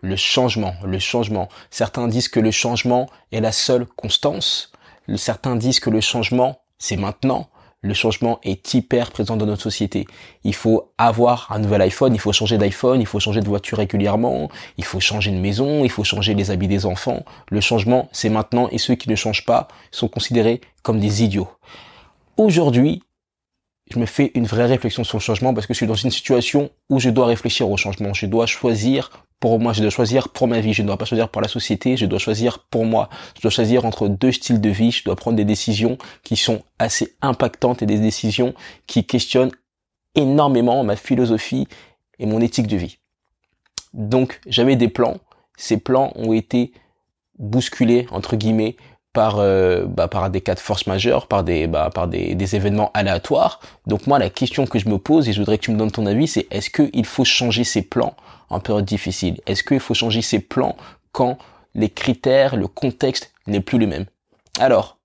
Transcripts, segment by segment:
le changement, le changement. Certains disent que le changement est la seule constance. Certains disent que le changement, c'est maintenant. Le changement est hyper présent dans notre société. Il faut avoir un nouvel iPhone, il faut changer d'iPhone, il faut changer de voiture régulièrement, il faut changer de maison, il faut changer les habits des enfants. Le changement, c'est maintenant et ceux qui ne changent pas sont considérés comme des idiots. Aujourd'hui, je me fais une vraie réflexion sur le changement parce que je suis dans une situation où je dois réfléchir au changement. Je dois choisir pour moi, je dois choisir pour ma vie, je ne dois pas choisir pour la société, je dois choisir pour moi. Je dois choisir entre deux styles de vie, je dois prendre des décisions qui sont assez impactantes et des décisions qui questionnent énormément ma philosophie et mon éthique de vie. Donc, j'avais des plans. Ces plans ont été bousculés, entre guillemets, par euh, bah, par des cas de force majeure, par des bah, par des, des, événements aléatoires. Donc moi la question que je me pose et je voudrais que tu me donnes ton avis, c'est est-ce qu'il faut changer ses plans en période difficile? Est-ce qu'il faut changer ses plans quand les critères, le contexte n'est plus le même? Alors,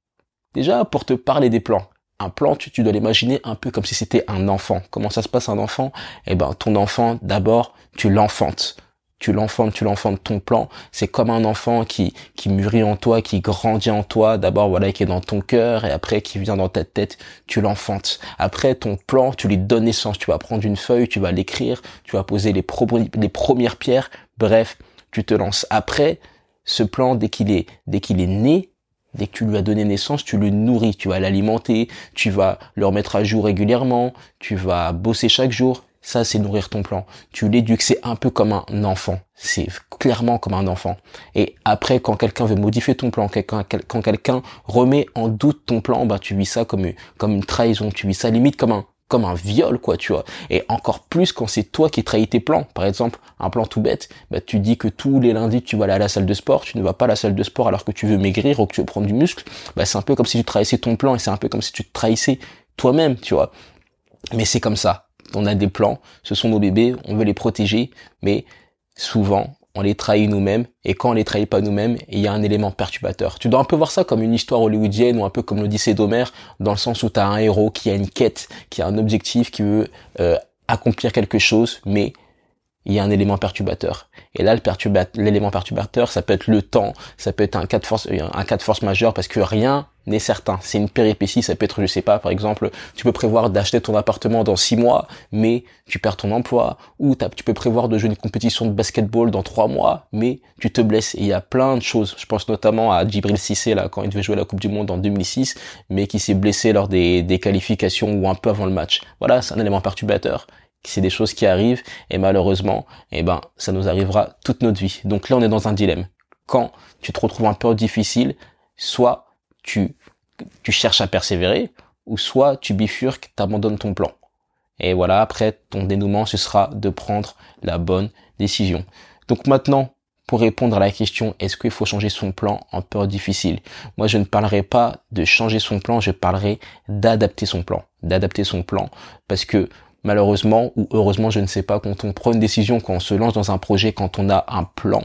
déjà pour te parler des plans, un plan, tu, tu dois l'imaginer un peu comme si c'était un enfant. Comment ça se passe un enfant? Eh ben, ton enfant, d'abord, tu l'enfantes tu l'enfantes, tu l'enfantes ton plan. C'est comme un enfant qui, qui mûrit en toi, qui grandit en toi. D'abord, voilà, qui est dans ton cœur et après qui vient dans ta tête, tu l'enfantes. Après, ton plan, tu lui donnes naissance. Tu vas prendre une feuille, tu vas l'écrire, tu vas poser les, premières pierres. Bref, tu te lances. Après, ce plan, dès qu'il est, dès qu'il est né, Dès que tu lui as donné naissance, tu le nourris, tu vas l'alimenter, tu vas le remettre à jour régulièrement, tu vas bosser chaque jour, ça, c'est nourrir ton plan. Tu l'éduques, c'est un peu comme un enfant. C'est clairement comme un enfant. Et après, quand quelqu'un veut modifier ton plan, quand quelqu'un remet en doute ton plan, bah, tu vis ça comme, une trahison. Tu vis ça limite comme un, comme un viol, quoi, tu vois. Et encore plus quand c'est toi qui trahis tes plans. Par exemple, un plan tout bête, bah, tu dis que tous les lundis, tu vas aller à la salle de sport, tu ne vas pas à la salle de sport alors que tu veux maigrir ou que tu veux prendre du muscle. Bah, c'est un peu comme si tu trahissais ton plan et c'est un peu comme si tu trahissais toi-même, tu vois. Mais c'est comme ça on a des plans, ce sont nos bébés, on veut les protéger, mais souvent, on les trahit nous-mêmes, et quand on les trahit pas nous-mêmes, il y a un élément perturbateur. Tu dois un peu voir ça comme une histoire hollywoodienne, ou un peu comme l'Odyssée d'Homère, dans le sens où tu as un héros qui a une quête, qui a un objectif, qui veut euh, accomplir quelque chose, mais il y a un élément perturbateur. Et là, l'élément perturbateur, ça peut être le temps, ça peut être un cas de force, un cas de force majeure, parce que rien n'est certain. C'est une péripétie, ça peut être, je sais pas, par exemple, tu peux prévoir d'acheter ton appartement dans six mois, mais tu perds ton emploi, ou tu peux prévoir de jouer une compétition de basketball dans trois mois, mais tu te blesses. Et il y a plein de choses. Je pense notamment à Djibril Cissé, là, quand il devait jouer la Coupe du Monde en 2006, mais qui s'est blessé lors des, des qualifications ou un peu avant le match. Voilà, c'est un élément perturbateur c'est des choses qui arrivent et malheureusement, eh ben, ça nous arrivera toute notre vie. Donc là, on est dans un dilemme. Quand tu te retrouves un peu difficile, soit tu, tu cherches à persévérer, ou soit tu bifurques, t'abandonnes ton plan. Et voilà, après, ton dénouement, ce sera de prendre la bonne décision. Donc maintenant, pour répondre à la question est-ce qu'il faut changer son plan en peur difficile? Moi, je ne parlerai pas de changer son plan, je parlerai d'adapter son plan. D'adapter son plan parce que malheureusement ou heureusement, je ne sais pas, quand on prend une décision, quand on se lance dans un projet, quand on a un plan,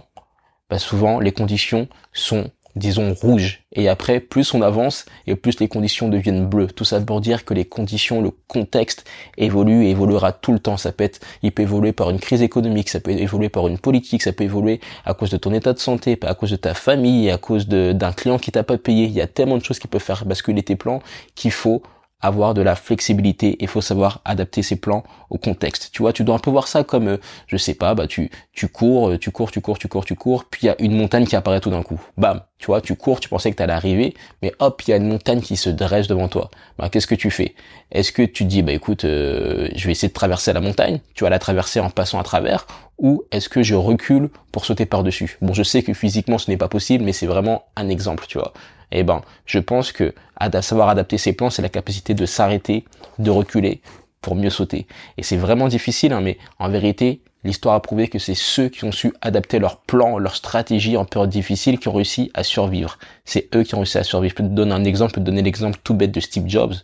bah souvent les conditions sont disons rouges. Et après plus on avance et plus les conditions deviennent bleues. Tout ça pour dire que les conditions le contexte évolue et évoluera tout le temps. Ça peut être il peut évoluer par une crise économique ça peut évoluer par une politique ça peut évoluer à cause de ton état de santé à cause de ta famille à cause d'un client qui t'a pas payé. Il y a tellement de choses qui peuvent faire basculer tes plans qu'il faut avoir de la flexibilité il faut savoir adapter ses plans au contexte. Tu vois, tu dois un peu voir ça comme, euh, je sais pas, bah tu tu cours, euh, tu cours, tu cours, tu cours, tu cours, puis il y a une montagne qui apparaît tout d'un coup. Bam, tu vois, tu cours, tu pensais que t'allais arriver, mais hop, il y a une montagne qui se dresse devant toi. Bah qu'est-ce que tu fais? Est-ce que tu dis, bah écoute, euh, je vais essayer de traverser la montagne, tu vas la traverser en passant à travers, ou est-ce que je recule pour sauter par-dessus? Bon, je sais que physiquement ce n'est pas possible, mais c'est vraiment un exemple, tu vois eh ben, je pense que à savoir adapter ses plans, c'est la capacité de s'arrêter, de reculer pour mieux sauter. Et c'est vraiment difficile, hein, mais en vérité, L'histoire a prouvé que c'est ceux qui ont su adapter leur plan, leur stratégie en période difficile qui ont réussi à survivre. C'est eux qui ont réussi à survivre. Je peux te donner un exemple, te donner l'exemple tout bête de Steve Jobs.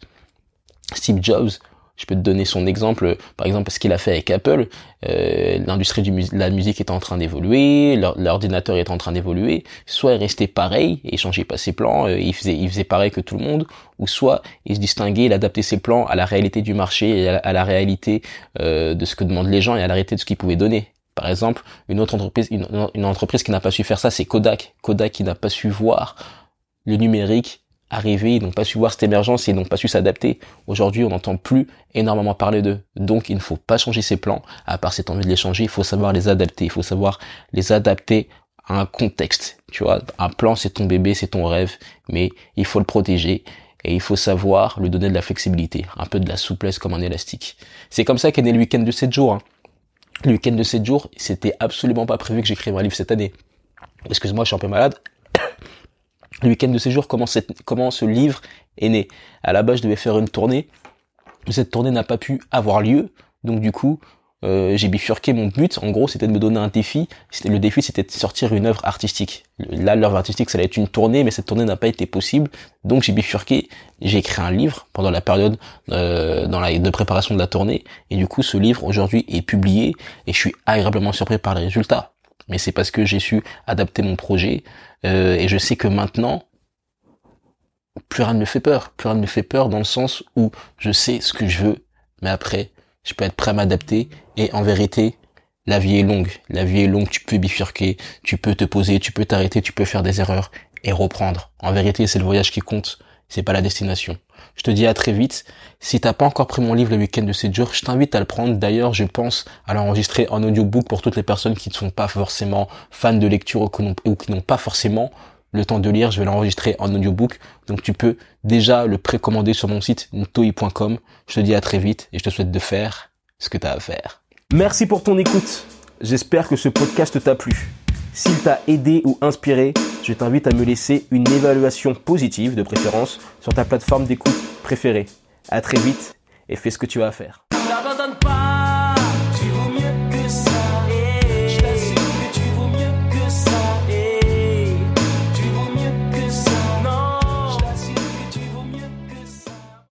Steve Jobs, je peux te donner son exemple, par exemple, ce qu'il a fait avec Apple. Euh, L'industrie de la musique est en train d'évoluer, l'ordinateur est en train d'évoluer. Soit il restait pareil et changeait pas ses plans, euh, il faisait, il faisait pareil que tout le monde, ou soit il se distinguait, il adaptait ses plans à la réalité du marché et à la, réalité euh, de ce que demandent les gens et à la réalité de ce qu'il pouvait donner. Par exemple, une autre entreprise, une, une entreprise qui n'a pas su faire ça, c'est Kodak. Kodak qui n'a pas su voir le numérique arriver, ils n'ont pas su voir cette émergence ils n'ont pas su s'adapter. Aujourd'hui, on n'entend plus énormément parler d'eux. Donc, il ne faut pas changer ses plans. À part cette envie de les changer, il faut savoir les adapter. Il faut savoir les adapter à un contexte. Tu vois, un plan, c'est ton bébé, c'est ton rêve, mais il faut le protéger et il faut savoir lui donner de la flexibilité, un peu de la souplesse comme un élastique. C'est comme ça qu'est né le week-end de 7 jours. Hein. Le week-end de 7 jours, c'était absolument pas prévu que j'écrive un livre cette année. Excuse-moi, je suis un peu malade le week-end de séjour, comment, comment ce livre est né. À la base, je devais faire une tournée. Cette tournée n'a pas pu avoir lieu. Donc du coup, euh, j'ai bifurqué mon but. En gros, c'était de me donner un défi. Le défi, c'était de sortir une œuvre artistique. Là, l'œuvre artistique, ça allait être une tournée, mais cette tournée n'a pas été possible. Donc j'ai bifurqué. J'ai écrit un livre pendant la période euh, de préparation de la tournée. Et du coup, ce livre aujourd'hui est publié et je suis agréablement surpris par les résultats mais c'est parce que j'ai su adapter mon projet euh, et je sais que maintenant plus rien ne me fait peur, plus rien ne me fait peur dans le sens où je sais ce que je veux, mais après je peux être prêt à m'adapter. Et en vérité la vie est longue, la vie est longue, tu peux bifurquer, tu peux te poser, tu peux t'arrêter, tu peux faire des erreurs et reprendre. En vérité, c'est le voyage qui compte, c'est pas la destination. Je te dis à très vite. Si t'as pas encore pris mon livre le week-end de 7 jours, je t'invite à le prendre. D'ailleurs, je pense à l'enregistrer en audiobook pour toutes les personnes qui ne sont pas forcément fans de lecture ou qui n'ont pas forcément le temps de lire. Je vais l'enregistrer en audiobook. Donc tu peux déjà le précommander sur mon site ntoi.com. Je te dis à très vite et je te souhaite de faire ce que tu as à faire. Merci pour ton écoute. J'espère que ce podcast t'a plu. S'il t'a aidé ou inspiré, je t'invite à me laisser une évaluation positive de préférence sur ta plateforme d'écoute préférée. À très vite et fais ce que tu as à faire.